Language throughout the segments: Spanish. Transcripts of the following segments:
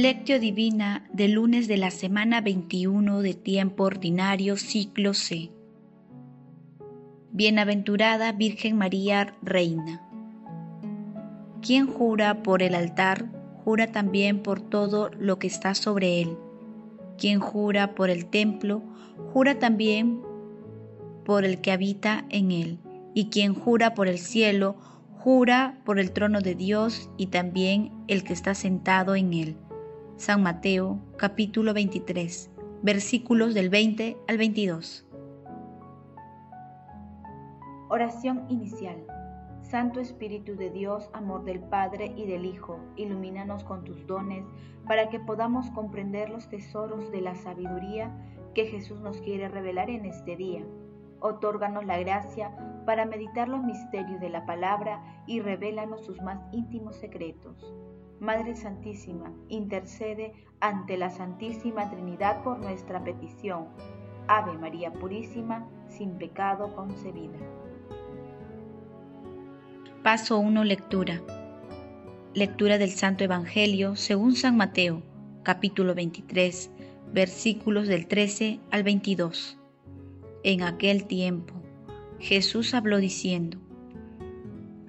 Lectio Divina del lunes de la semana 21 de tiempo ordinario ciclo C. Bienaventurada Virgen María Reina. Quien jura por el altar, jura también por todo lo que está sobre él. Quien jura por el templo, jura también por el que habita en él. Y quien jura por el cielo, jura por el trono de Dios y también el que está sentado en él San Mateo capítulo 23, versículos del 20 al 22. Oración inicial. Santo Espíritu de Dios, amor del Padre y del Hijo, ilumínanos con tus dones para que podamos comprender los tesoros de la sabiduría que Jesús nos quiere revelar en este día. Otórganos la gracia para meditar los misterios de la palabra y revélanos sus más íntimos secretos. Madre Santísima, intercede ante la Santísima Trinidad por nuestra petición. Ave María Purísima, sin pecado concebida. Paso 1. Lectura. Lectura del Santo Evangelio según San Mateo, capítulo 23, versículos del 13 al 22. En aquel tiempo, Jesús habló diciendo,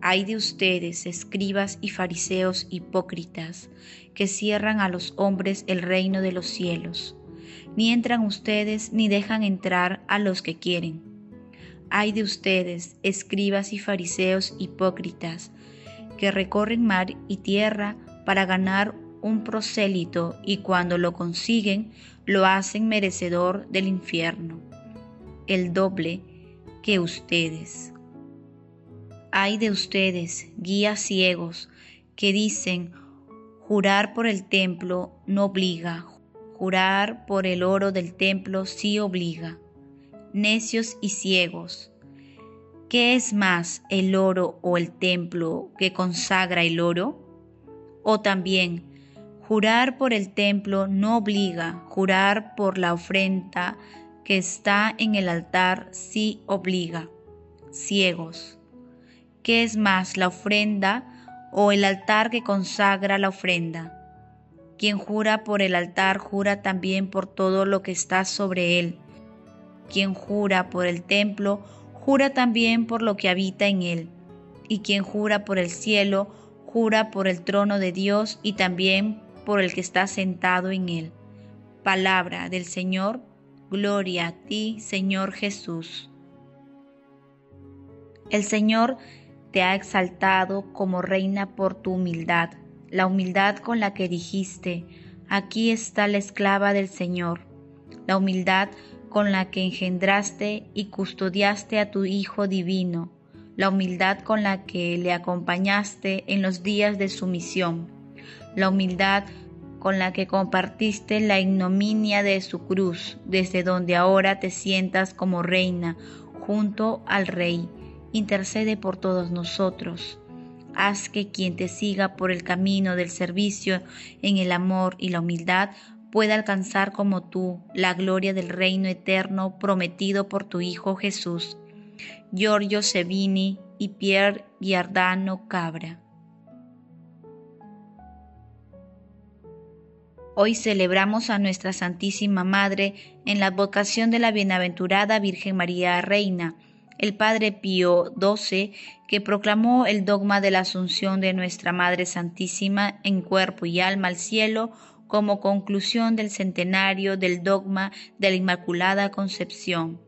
hay de ustedes, escribas y fariseos hipócritas, que cierran a los hombres el reino de los cielos. Ni entran ustedes ni dejan entrar a los que quieren. Hay de ustedes, escribas y fariseos hipócritas, que recorren mar y tierra para ganar un prosélito y cuando lo consiguen lo hacen merecedor del infierno, el doble que ustedes. Hay de ustedes, guías ciegos, que dicen, jurar por el templo no obliga, jurar por el oro del templo sí obliga. Necios y ciegos, ¿qué es más el oro o el templo que consagra el oro? O también, jurar por el templo no obliga, jurar por la ofrenda que está en el altar sí obliga. Ciegos. ¿Qué es más, la ofrenda o el altar que consagra la ofrenda? Quien jura por el altar jura también por todo lo que está sobre él. Quien jura por el templo jura también por lo que habita en él. Y quien jura por el cielo jura por el trono de Dios y también por el que está sentado en él. Palabra del Señor, gloria a ti, Señor Jesús. El Señor te ha exaltado como reina por tu humildad, la humildad con la que dijiste, aquí está la esclava del Señor, la humildad con la que engendraste y custodiaste a tu Hijo divino, la humildad con la que le acompañaste en los días de su misión, la humildad con la que compartiste la ignominia de su cruz, desde donde ahora te sientas como reina junto al Rey intercede por todos nosotros. Haz que quien te siga por el camino del servicio en el amor y la humildad pueda alcanzar como tú la gloria del reino eterno prometido por tu Hijo Jesús. Giorgio Sevini y Pierre Giardano Cabra. Hoy celebramos a nuestra Santísima Madre en la vocación de la Bienaventurada Virgen María Reina el Padre Pío XII, que proclamó el dogma de la Asunción de Nuestra Madre Santísima en cuerpo y alma al cielo como conclusión del centenario del dogma de la Inmaculada Concepción.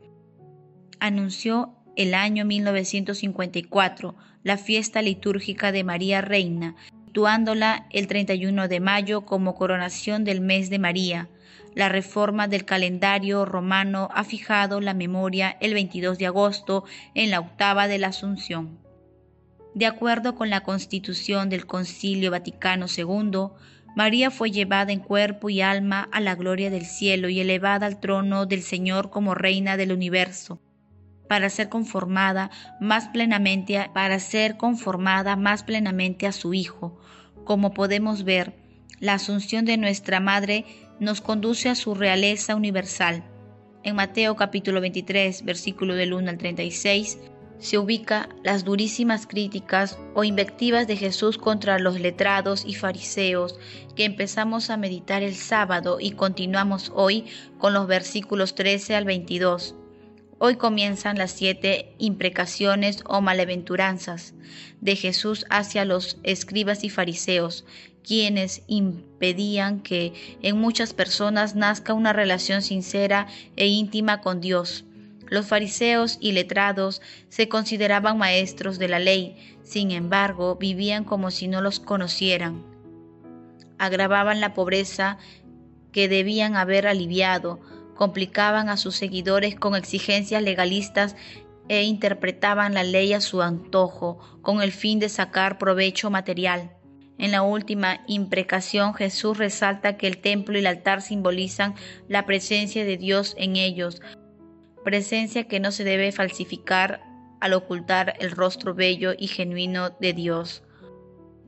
Anunció el año 1954 la fiesta litúrgica de María Reina, situándola el 31 de mayo como coronación del mes de María, la reforma del calendario romano ha fijado la memoria el 22 de agosto en la octava de la Asunción. De acuerdo con la constitución del Concilio Vaticano II, María fue llevada en cuerpo y alma a la gloria del cielo y elevada al trono del Señor como reina del universo, para ser conformada más plenamente para ser conformada más plenamente a su Hijo. Como podemos ver, la asunción de nuestra Madre nos conduce a su realeza universal. En Mateo capítulo 23, versículo del 1 al 36, se ubica las durísimas críticas o invectivas de Jesús contra los letrados y fariseos que empezamos a meditar el sábado y continuamos hoy con los versículos 13 al 22. Hoy comienzan las siete imprecaciones o maleventuranzas de Jesús hacia los escribas y fariseos, quienes impedían que en muchas personas nazca una relación sincera e íntima con Dios. Los fariseos y letrados se consideraban maestros de la ley, sin embargo vivían como si no los conocieran. Agravaban la pobreza que debían haber aliviado, complicaban a sus seguidores con exigencias legalistas e interpretaban la ley a su antojo con el fin de sacar provecho material. En la última imprecación Jesús resalta que el templo y el altar simbolizan la presencia de Dios en ellos, presencia que no se debe falsificar al ocultar el rostro bello y genuino de Dios.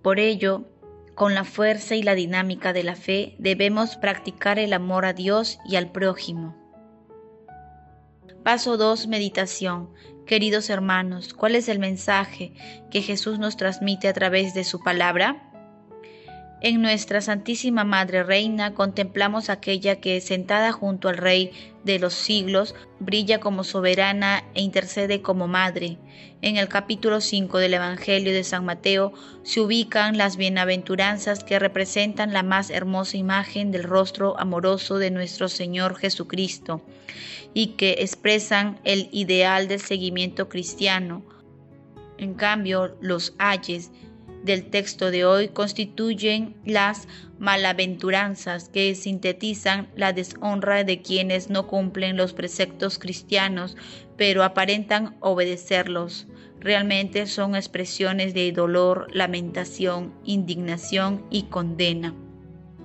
Por ello, con la fuerza y la dinámica de la fe debemos practicar el amor a Dios y al prójimo. Paso 2. Meditación. Queridos hermanos, ¿cuál es el mensaje que Jesús nos transmite a través de su palabra? En nuestra Santísima Madre Reina contemplamos aquella que, sentada junto al Rey de los siglos, brilla como soberana e intercede como Madre. En el capítulo 5 del Evangelio de San Mateo se ubican las bienaventuranzas que representan la más hermosa imagen del rostro amoroso de nuestro Señor Jesucristo y que expresan el ideal del seguimiento cristiano. En cambio, los ayes del texto de hoy constituyen las malaventuranzas que sintetizan la deshonra de quienes no cumplen los preceptos cristianos, pero aparentan obedecerlos. Realmente son expresiones de dolor, lamentación, indignación y condena.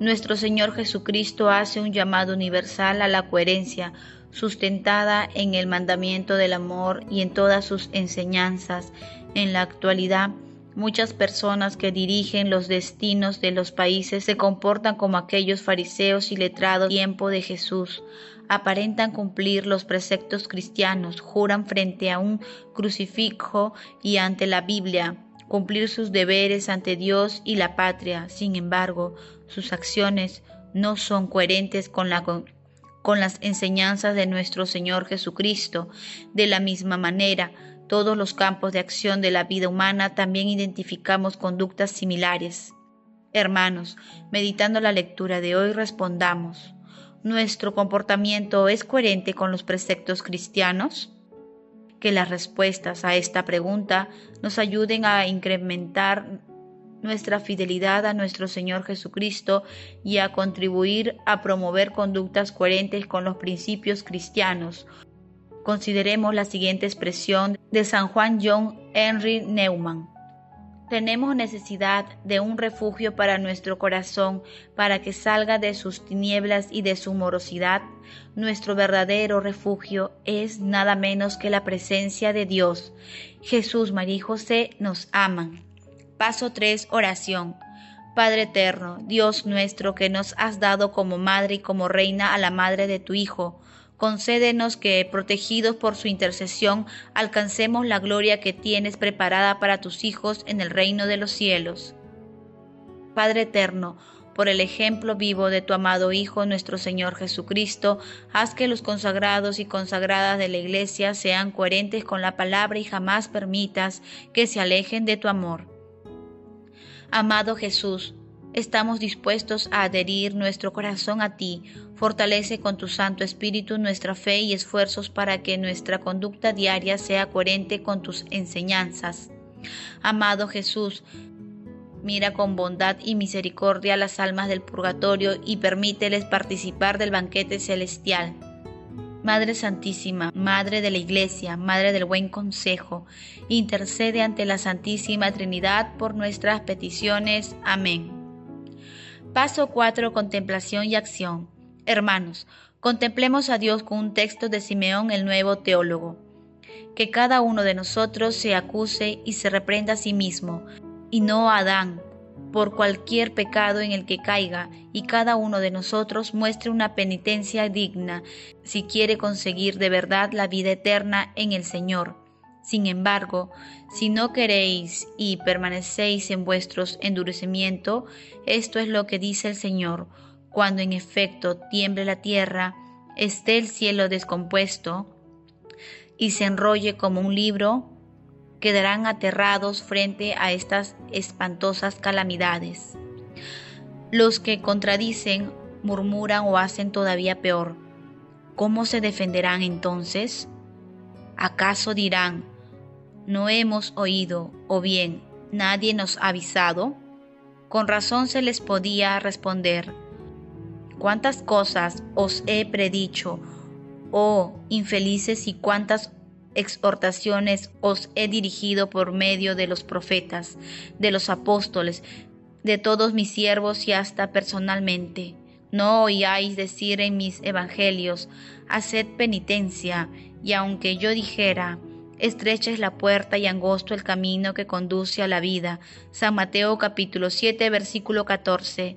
Nuestro Señor Jesucristo hace un llamado universal a la coherencia, sustentada en el mandamiento del amor y en todas sus enseñanzas. En la actualidad, Muchas personas que dirigen los destinos de los países se comportan como aquellos fariseos y letrados tiempo de Jesús. Aparentan cumplir los preceptos cristianos, juran frente a un crucifijo y ante la Biblia, cumplir sus deberes ante Dios y la patria. Sin embargo, sus acciones no son coherentes con con las enseñanzas de nuestro Señor Jesucristo. De la misma manera, todos los campos de acción de la vida humana también identificamos conductas similares. Hermanos, meditando la lectura de hoy, respondamos, ¿nuestro comportamiento es coherente con los preceptos cristianos? Que las respuestas a esta pregunta nos ayuden a incrementar nuestra fidelidad a nuestro Señor Jesucristo y a contribuir a promover conductas coherentes con los principios cristianos, Consideremos la siguiente expresión de San Juan John Henry Neumann. Tenemos necesidad de un refugio para nuestro corazón, para que salga de sus tinieblas y de su morosidad. Nuestro verdadero refugio es nada menos que la presencia de Dios. Jesús, María y José nos aman. Paso 3. Oración. Padre eterno, Dios nuestro, que nos has dado como madre y como reina a la madre de tu Hijo, concédenos que, protegidos por su intercesión, alcancemos la gloria que tienes preparada para tus hijos en el reino de los cielos. Padre eterno, por el ejemplo vivo de tu amado Hijo, nuestro Señor Jesucristo, haz que los consagrados y consagradas de la Iglesia sean coherentes con la palabra y jamás permitas que se alejen de tu amor. Amado Jesús, estamos dispuestos a adherir nuestro corazón a ti. Fortalece con tu Santo Espíritu nuestra fe y esfuerzos para que nuestra conducta diaria sea coherente con tus enseñanzas. Amado Jesús, mira con bondad y misericordia las almas del purgatorio y permíteles participar del banquete celestial. Madre Santísima, Madre de la Iglesia, Madre del Buen Consejo, intercede ante la Santísima Trinidad por nuestras peticiones. Amén. Paso 4. Contemplación y acción. Hermanos, contemplemos a Dios con un texto de Simeón el nuevo teólogo. Que cada uno de nosotros se acuse y se reprenda a sí mismo, y no a Adán, por cualquier pecado en el que caiga, y cada uno de nosotros muestre una penitencia digna, si quiere conseguir de verdad la vida eterna en el Señor. Sin embargo, si no queréis y permanecéis en vuestros endurecimiento, esto es lo que dice el Señor, cuando en efecto tiemble la tierra, esté el cielo descompuesto y se enrolle como un libro, quedarán aterrados frente a estas espantosas calamidades. Los que contradicen, murmuran o hacen todavía peor. ¿Cómo se defenderán entonces? ¿Acaso dirán, no hemos oído, o bien nadie nos ha avisado? Con razón se les podía responder, cuántas cosas os he predicho, oh infelices, y cuántas exhortaciones os he dirigido por medio de los profetas, de los apóstoles, de todos mis siervos y hasta personalmente. No oíais decir en mis evangelios, haced penitencia, y aunque yo dijera, Estrecha es la puerta y angosto el camino que conduce a la vida. San Mateo capítulo 7 versículo 14.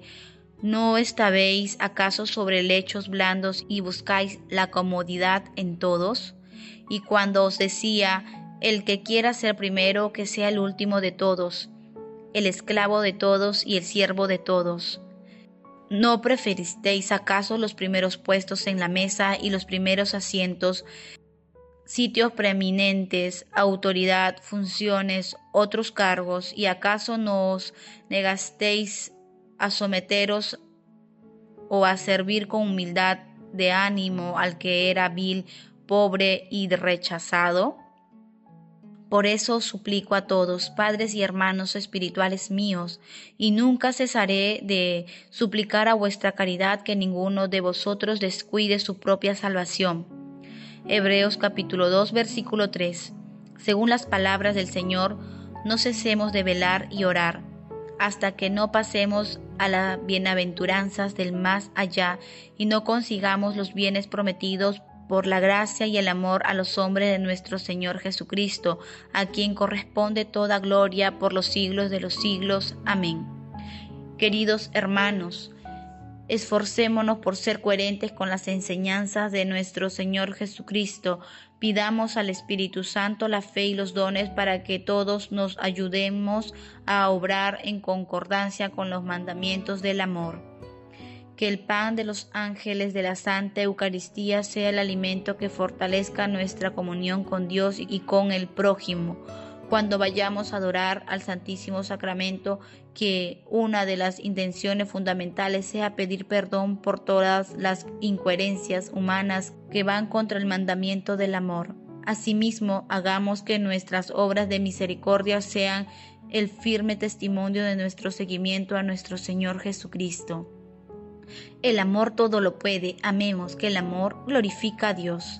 ¿No estabéis acaso sobre lechos blandos y buscáis la comodidad en todos? Y cuando os decía, el que quiera ser primero, que sea el último de todos, el esclavo de todos y el siervo de todos. ¿No preferisteis acaso los primeros puestos en la mesa y los primeros asientos sitios preeminentes, autoridad, funciones, otros cargos, y acaso no os negasteis a someteros o a servir con humildad de ánimo al que era vil, pobre y rechazado? Por eso suplico a todos, padres y hermanos espirituales míos, y nunca cesaré de suplicar a vuestra caridad que ninguno de vosotros descuide su propia salvación Hebreos capítulo 2 versículo 3. Según las palabras del Señor, no cesemos de velar y orar hasta que no pasemos a las bienaventuranzas del más allá y no consigamos los bienes prometidos por la gracia y el amor a los hombres de nuestro Señor Jesucristo, a quien corresponde toda gloria por los siglos de los siglos. Amén. Queridos hermanos, Esforcémonos por ser coherentes con las enseñanzas de nuestro Señor Jesucristo. Pidamos al Espíritu Santo la fe y los dones para que todos nos ayudemos a obrar en concordancia con los mandamientos del amor. Que el pan de los ángeles de la Santa Eucaristía sea el alimento que fortalezca nuestra comunión con Dios y con el prójimo cuando vayamos a adorar al Santísimo Sacramento, que una de las intenciones fundamentales sea pedir perdón por todas las incoherencias humanas que van contra el mandamiento del amor. Asimismo, hagamos que nuestras obras de misericordia sean el firme testimonio de nuestro seguimiento a nuestro Señor Jesucristo. El amor todo lo puede, amemos que el amor glorifica a Dios.